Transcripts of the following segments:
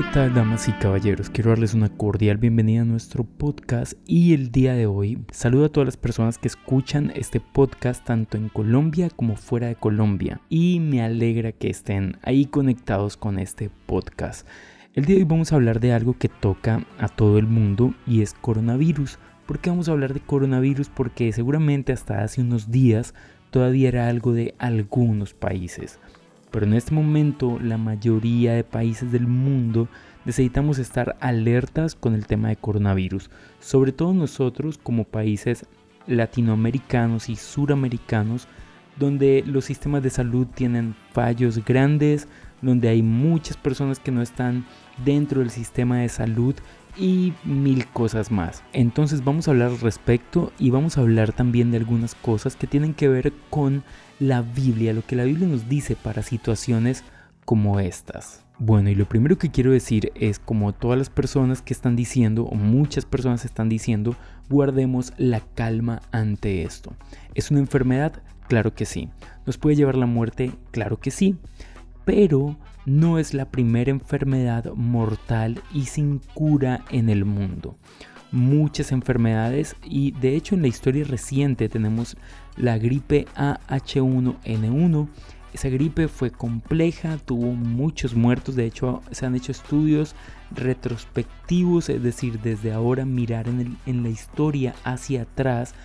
¿Qué tal damas y caballeros? Quiero darles una cordial bienvenida a nuestro podcast y el día de hoy saludo a todas las personas que escuchan este podcast tanto en Colombia como fuera de Colombia y me alegra que estén ahí conectados con este podcast. El día de hoy vamos a hablar de algo que toca a todo el mundo y es coronavirus. ¿Por qué vamos a hablar de coronavirus? Porque seguramente hasta hace unos días todavía era algo de algunos países. Pero en este momento la mayoría de países del mundo necesitamos estar alertas con el tema de coronavirus. Sobre todo nosotros como países latinoamericanos y suramericanos donde los sistemas de salud tienen fallos grandes, donde hay muchas personas que no están dentro del sistema de salud y mil cosas más. Entonces vamos a hablar al respecto y vamos a hablar también de algunas cosas que tienen que ver con la Biblia, lo que la Biblia nos dice para situaciones como estas. Bueno, y lo primero que quiero decir es como todas las personas que están diciendo, o muchas personas están diciendo, guardemos la calma ante esto. ¿Es una enfermedad? Claro que sí. ¿Nos puede llevar la muerte? Claro que sí. Pero no es la primera enfermedad mortal y sin cura en el mundo. Muchas enfermedades y de hecho en la historia reciente tenemos la gripe AH1N1. Esa gripe fue compleja, tuvo muchos muertos, de hecho se han hecho estudios retrospectivos, es decir, desde ahora mirar en, en la historia hacia atrás,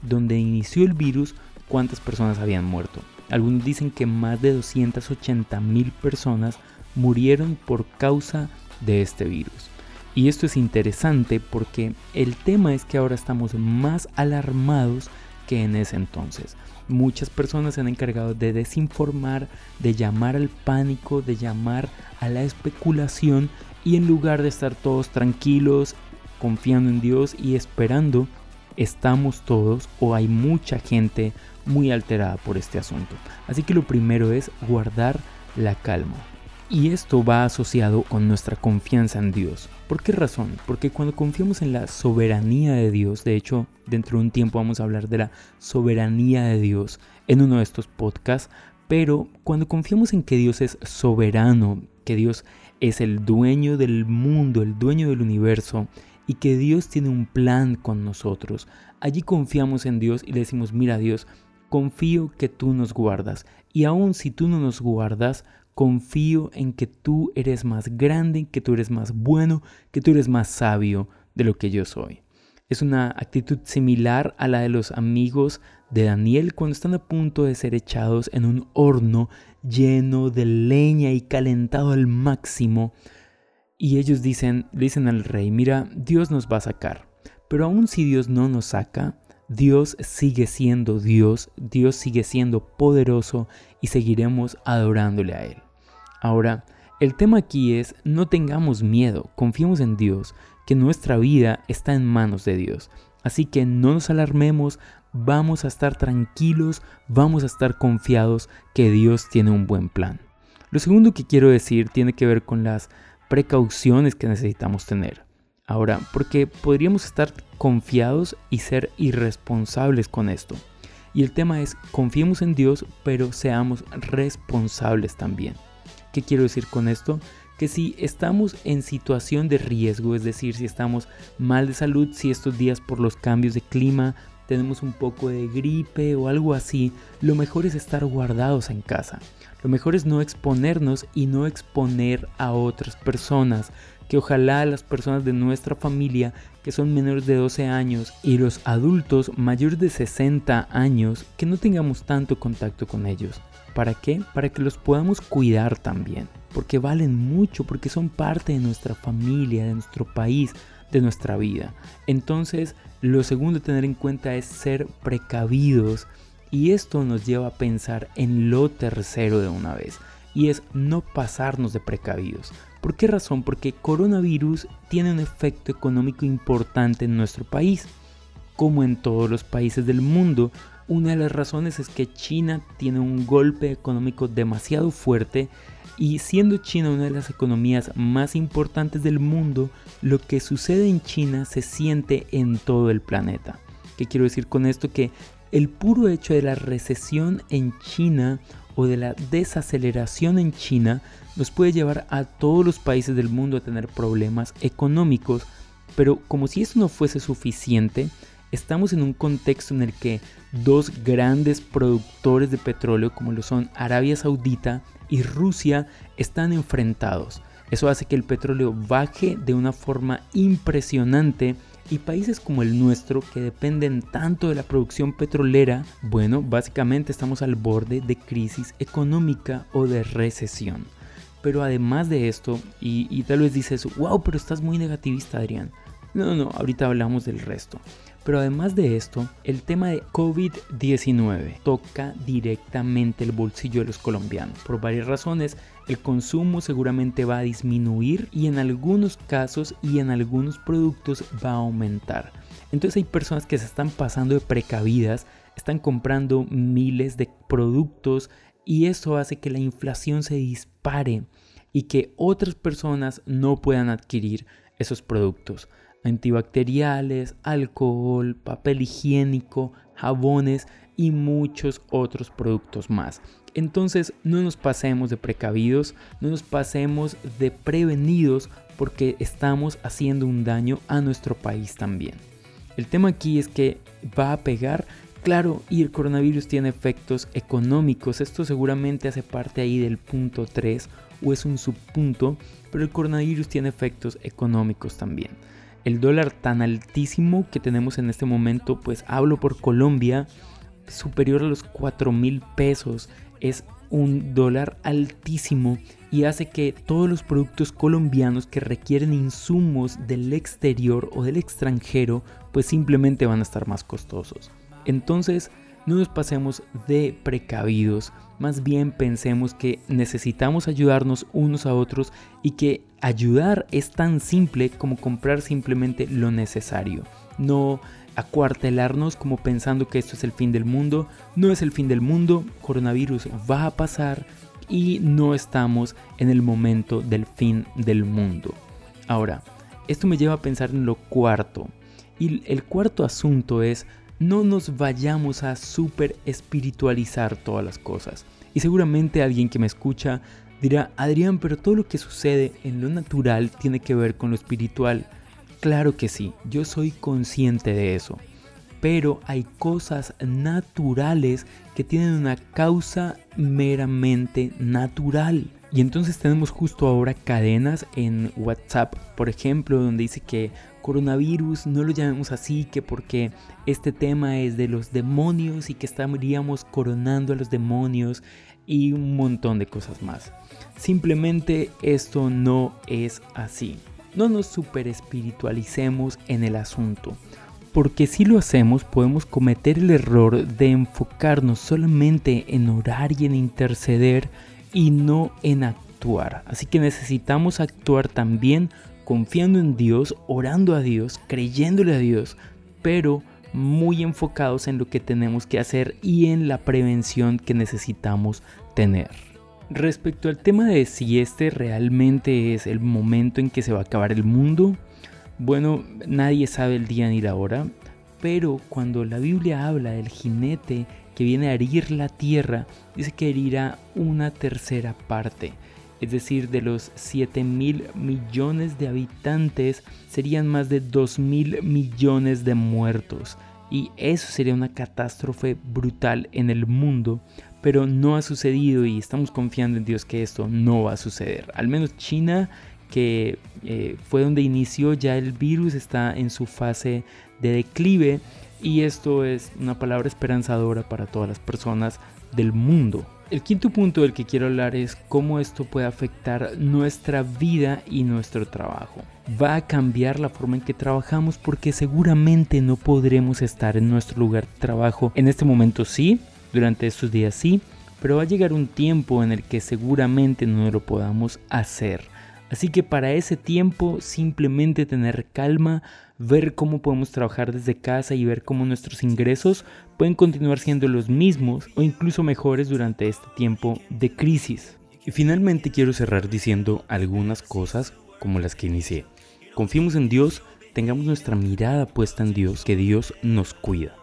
donde inició el virus, cuántas personas habían muerto. Algunos dicen que más de 280 mil personas murieron por causa de este virus. Y esto es interesante porque el tema es que ahora estamos más alarmados que en ese entonces. Muchas personas se han encargado de desinformar, de llamar al pánico, de llamar a la especulación y en lugar de estar todos tranquilos, confiando en Dios y esperando, estamos todos o hay mucha gente muy alterada por este asunto. Así que lo primero es guardar la calma. Y esto va asociado con nuestra confianza en Dios. ¿Por qué razón? Porque cuando confiamos en la soberanía de Dios, de hecho, dentro de un tiempo vamos a hablar de la soberanía de Dios en uno de estos podcasts, pero cuando confiamos en que Dios es soberano, que Dios es el dueño del mundo, el dueño del universo, y que Dios tiene un plan con nosotros, allí confiamos en Dios y le decimos, mira Dios, confío que tú nos guardas, y aun si tú no nos guardas, confío en que tú eres más grande, que tú eres más bueno, que tú eres más sabio de lo que yo soy. Es una actitud similar a la de los amigos de Daniel cuando están a punto de ser echados en un horno lleno de leña y calentado al máximo. Y ellos dicen, dicen al rey, mira, Dios nos va a sacar. Pero aun si Dios no nos saca, Dios sigue siendo Dios, Dios sigue siendo poderoso y seguiremos adorándole a Él. Ahora, el tema aquí es no tengamos miedo, confiemos en Dios, que nuestra vida está en manos de Dios. Así que no nos alarmemos, vamos a estar tranquilos, vamos a estar confiados que Dios tiene un buen plan. Lo segundo que quiero decir tiene que ver con las precauciones que necesitamos tener. Ahora, porque podríamos estar confiados y ser irresponsables con esto. Y el tema es, confiemos en Dios, pero seamos responsables también. ¿Qué quiero decir con esto? Que si estamos en situación de riesgo, es decir, si estamos mal de salud, si estos días por los cambios de clima tenemos un poco de gripe o algo así, lo mejor es estar guardados en casa. Lo mejor es no exponernos y no exponer a otras personas. Que ojalá las personas de nuestra familia que son menores de 12 años y los adultos mayores de 60 años que no tengamos tanto contacto con ellos. ¿Para qué? Para que los podamos cuidar también. Porque valen mucho, porque son parte de nuestra familia, de nuestro país, de nuestra vida. Entonces, lo segundo a tener en cuenta es ser precavidos. Y esto nos lleva a pensar en lo tercero de una vez. Y es no pasarnos de precavidos. ¿Por qué razón? Porque coronavirus tiene un efecto económico importante en nuestro país. Como en todos los países del mundo, una de las razones es que China tiene un golpe económico demasiado fuerte y siendo China una de las economías más importantes del mundo, lo que sucede en China se siente en todo el planeta. ¿Qué quiero decir con esto? Que el puro hecho de la recesión en China o de la desaceleración en China nos puede llevar a todos los países del mundo a tener problemas económicos, pero como si eso no fuese suficiente, estamos en un contexto en el que dos grandes productores de petróleo como lo son Arabia Saudita y Rusia están enfrentados. Eso hace que el petróleo baje de una forma impresionante y países como el nuestro que dependen tanto de la producción petrolera, bueno, básicamente estamos al borde de crisis económica o de recesión. Pero además de esto, y, tal vez dices, wow, pero estás muy negativista Adrián. No, no, ahorita hablamos del resto. Pero además de esto, el tema de COVID-19 toca directamente el bolsillo de los colombianos. Por varias razones, el consumo seguramente va a disminuir y en algunos casos y en algunos productos va a aumentar. Entonces hay personas que se están pasando de precavidas, están comprando miles de productos y eso hace que la inflación se dispare y que otras personas no puedan adquirir esos productos antibacteriales, alcohol, papel higiénico, jabones y muchos otros productos más. Entonces no nos pasemos de precavidos, no nos pasemos de prevenidos porque estamos haciendo un daño a nuestro país también. El tema aquí es que va a pegar, claro, y el coronavirus tiene efectos económicos. Esto seguramente hace parte ahí del punto 3 o es un subpunto, pero el coronavirus tiene efectos económicos también el dólar tan altísimo que tenemos en este momento, pues hablo por Colombia, superior a los 4 mil pesos. Es un dólar altísimo y hace que todos los productos colombianos que requieren insumos del exterior o del extranjero, pues simplemente van a estar más costosos. Entonces, no nos pasemos de precavidos, más bien pensemos que necesitamos ayudarnos unos a otros y que ayudar es tan simple como comprar simplemente lo necesario. No acuartelarnos como pensando que esto es el fin del mundo. No es el fin del mundo, coronavirus va a pasar y no estamos en el momento del fin del mundo. Ahora, esto me lleva a pensar en lo cuarto. Y el cuarto asunto es no nos vayamos a super espiritualizar todas las cosas. Y seguramente alguien que me escucha dirá, Adrián, pero todo lo que sucede en lo natural tiene que ver con lo espiritual. Claro que sí, yo soy consciente de eso. Pero hay cosas naturales que tienen una causa meramente natural. Y entonces tenemos justo ahora cadenas en WhatsApp, por ejemplo, donde dice que coronavirus no lo llamemos así, que porque este tema es de los demonios y que estaríamos coronando a los demonios y un montón de cosas más. Simplemente esto no es así. No nos super espiritualicemos en el asunto. Porque si lo hacemos podemos cometer el error de enfocarnos solamente en orar y en interceder y no en actuar. Así que necesitamos actuar también confiando en Dios, orando a Dios, creyéndole a Dios, pero muy enfocados en lo que tenemos que hacer y en la prevención que necesitamos tener. Respecto al tema de si este realmente es el momento en que se va a acabar el mundo, bueno, nadie sabe el día ni la hora, pero cuando la Biblia habla del jinete que viene a herir la tierra, dice que herirá una tercera parte es decir, de los 7 mil millones de habitantes, serían más de 2 mil millones de muertos. Y eso sería una catástrofe brutal en el mundo, pero no ha sucedido y estamos confiando en Dios que esto no va a suceder. Al menos China, que eh, fue donde inició ya el virus, está en su fase de declive y esto es una palabra esperanzadora para todas las personas del mundo. El quinto punto del que quiero hablar es cómo esto puede afectar nuestra vida y nuestro trabajo. Va a cambiar la forma en que trabajamos porque seguramente no podremos estar en nuestro lugar de trabajo. En este momento sí, durante estos días sí, pero va a llegar un tiempo en el que seguramente no lo podamos hacer. Así que para ese tiempo simplemente tener calma, ver cómo podemos trabajar desde casa y ver cómo nuestros ingresos pueden continuar siendo los mismos o incluso mejores durante este tiempo de crisis. Y finalmente quiero cerrar diciendo algunas cosas como las que inicié. Confiemos en Dios, tengamos nuestra mirada puesta en Dios, que Dios nos cuida.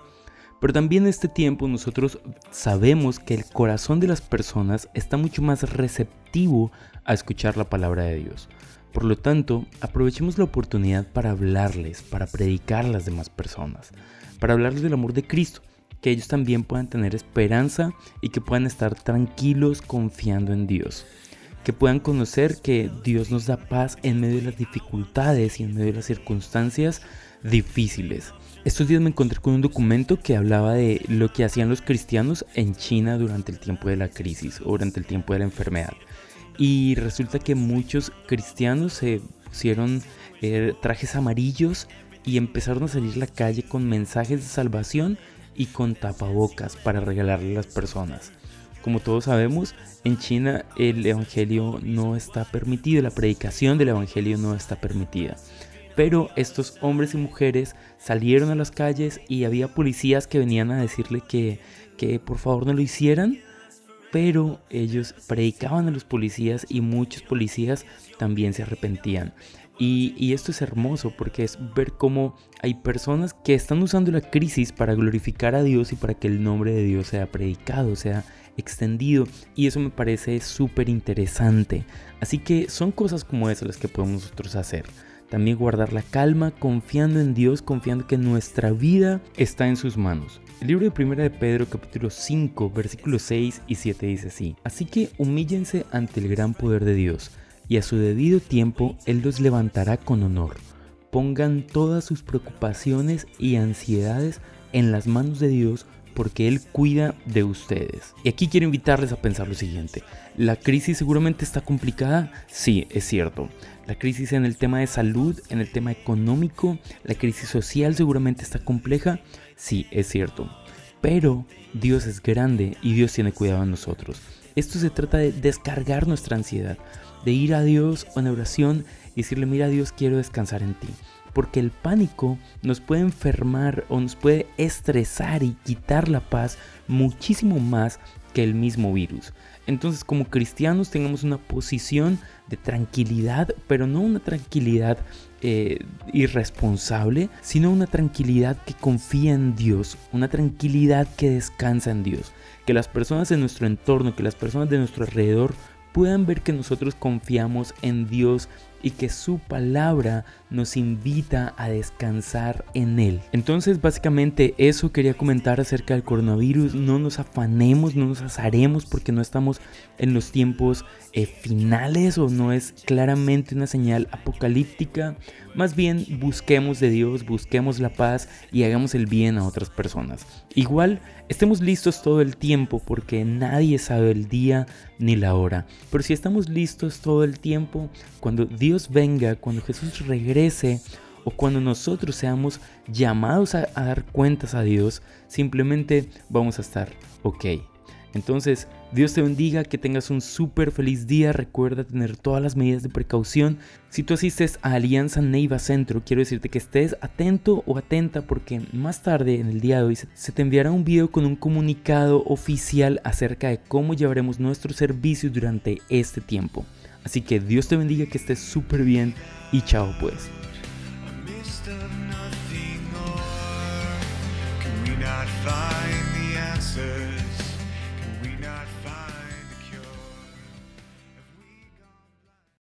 Pero también en este tiempo nosotros sabemos que el corazón de las personas está mucho más receptivo a escuchar la palabra de Dios. Por lo tanto, aprovechemos la oportunidad para hablarles, para predicar a las demás personas, para hablarles del amor de Cristo, que ellos también puedan tener esperanza y que puedan estar tranquilos confiando en Dios. Que puedan conocer que Dios nos da paz en medio de las dificultades y en medio de las circunstancias difíciles. Estos días me encontré con un documento que hablaba de lo que hacían los cristianos en China durante el tiempo de la crisis o durante el tiempo de la enfermedad. Y resulta que muchos cristianos se pusieron eh, trajes amarillos y empezaron a salir a la calle con mensajes de salvación y con tapabocas para regalarle a las personas. Como todos sabemos, en China el Evangelio no está permitido, la predicación del Evangelio no está permitida. Pero estos hombres y mujeres salieron a las calles y había policías que venían a decirle que, que por favor no lo hicieran. Pero ellos predicaban a los policías y muchos policías también se arrepentían. Y, esto es hermoso porque es ver cómo hay personas que están usando la crisis para glorificar a Dios y para que el nombre de Dios sea predicado, sea extendido. Y eso me parece súper interesante. Así que son cosas como esas las que podemos nosotros hacer. También guardar la calma, confiando en Dios, confiando que nuestra vida está en sus manos. El libro de Primera de Pedro capítulo 5 versículos 6 y 7 dice así. Así que humíllense ante el gran poder de Dios y a su debido tiempo Él los levantará con honor. Pongan todas sus preocupaciones y ansiedades en las manos de Dios porque Él cuida de ustedes. Y aquí quiero invitarles a pensar lo siguiente. ¿La crisis seguramente está complicada? Sí, es cierto. La crisis en el tema de salud, en el tema económico, la crisis social seguramente está compleja. Sí, es cierto. Pero Dios es grande y Dios tiene cuidado de nosotros. Esto se trata de descargar nuestra ansiedad, de ir a Dios en oración y decirle, mira Dios, quiero descansar en ti. Porque el pánico nos puede enfermar o nos puede estresar y quitar la paz muchísimo más que el mismo virus. Entonces como cristianos tengamos una posición de tranquilidad, pero no una tranquilidad eh, irresponsable, sino una tranquilidad que confía en Dios, una tranquilidad que descansa en Dios. Que las personas en nuestro entorno, que las personas de nuestro alrededor puedan ver que nosotros confiamos en Dios y que su palabra nos invita a descansar en Él. Entonces básicamente eso quería comentar acerca del coronavirus. No nos afanemos, no nos azaremos porque no estamos en los tiempos eh, finales o no es claramente una señal apocalíptica. Más bien busquemos de Dios, busquemos la paz y hagamos el bien a otras personas. Igual estemos listos todo el tiempo porque nadie sabe el día ni la hora. Pero si estamos listos todo el tiempo, cuando Dios venga, cuando Jesús regrese, o cuando nosotros seamos llamados a, a, dar cuentas a Dios, simplemente vamos a estar ok. Entonces, Dios te bendiga, que tengas un súper feliz día. Recuerda tener todas las medidas de precaución. Si tú asistes a Alianza Neiva Centro, quiero decirte que estés atento o atenta porque más tarde en el día de hoy se te enviará un video con un comunicado oficial acerca de cómo llevaremos nuestros servicios durante este tiempo. Así que Dios te bendiga, que estés súper bien y chao pues.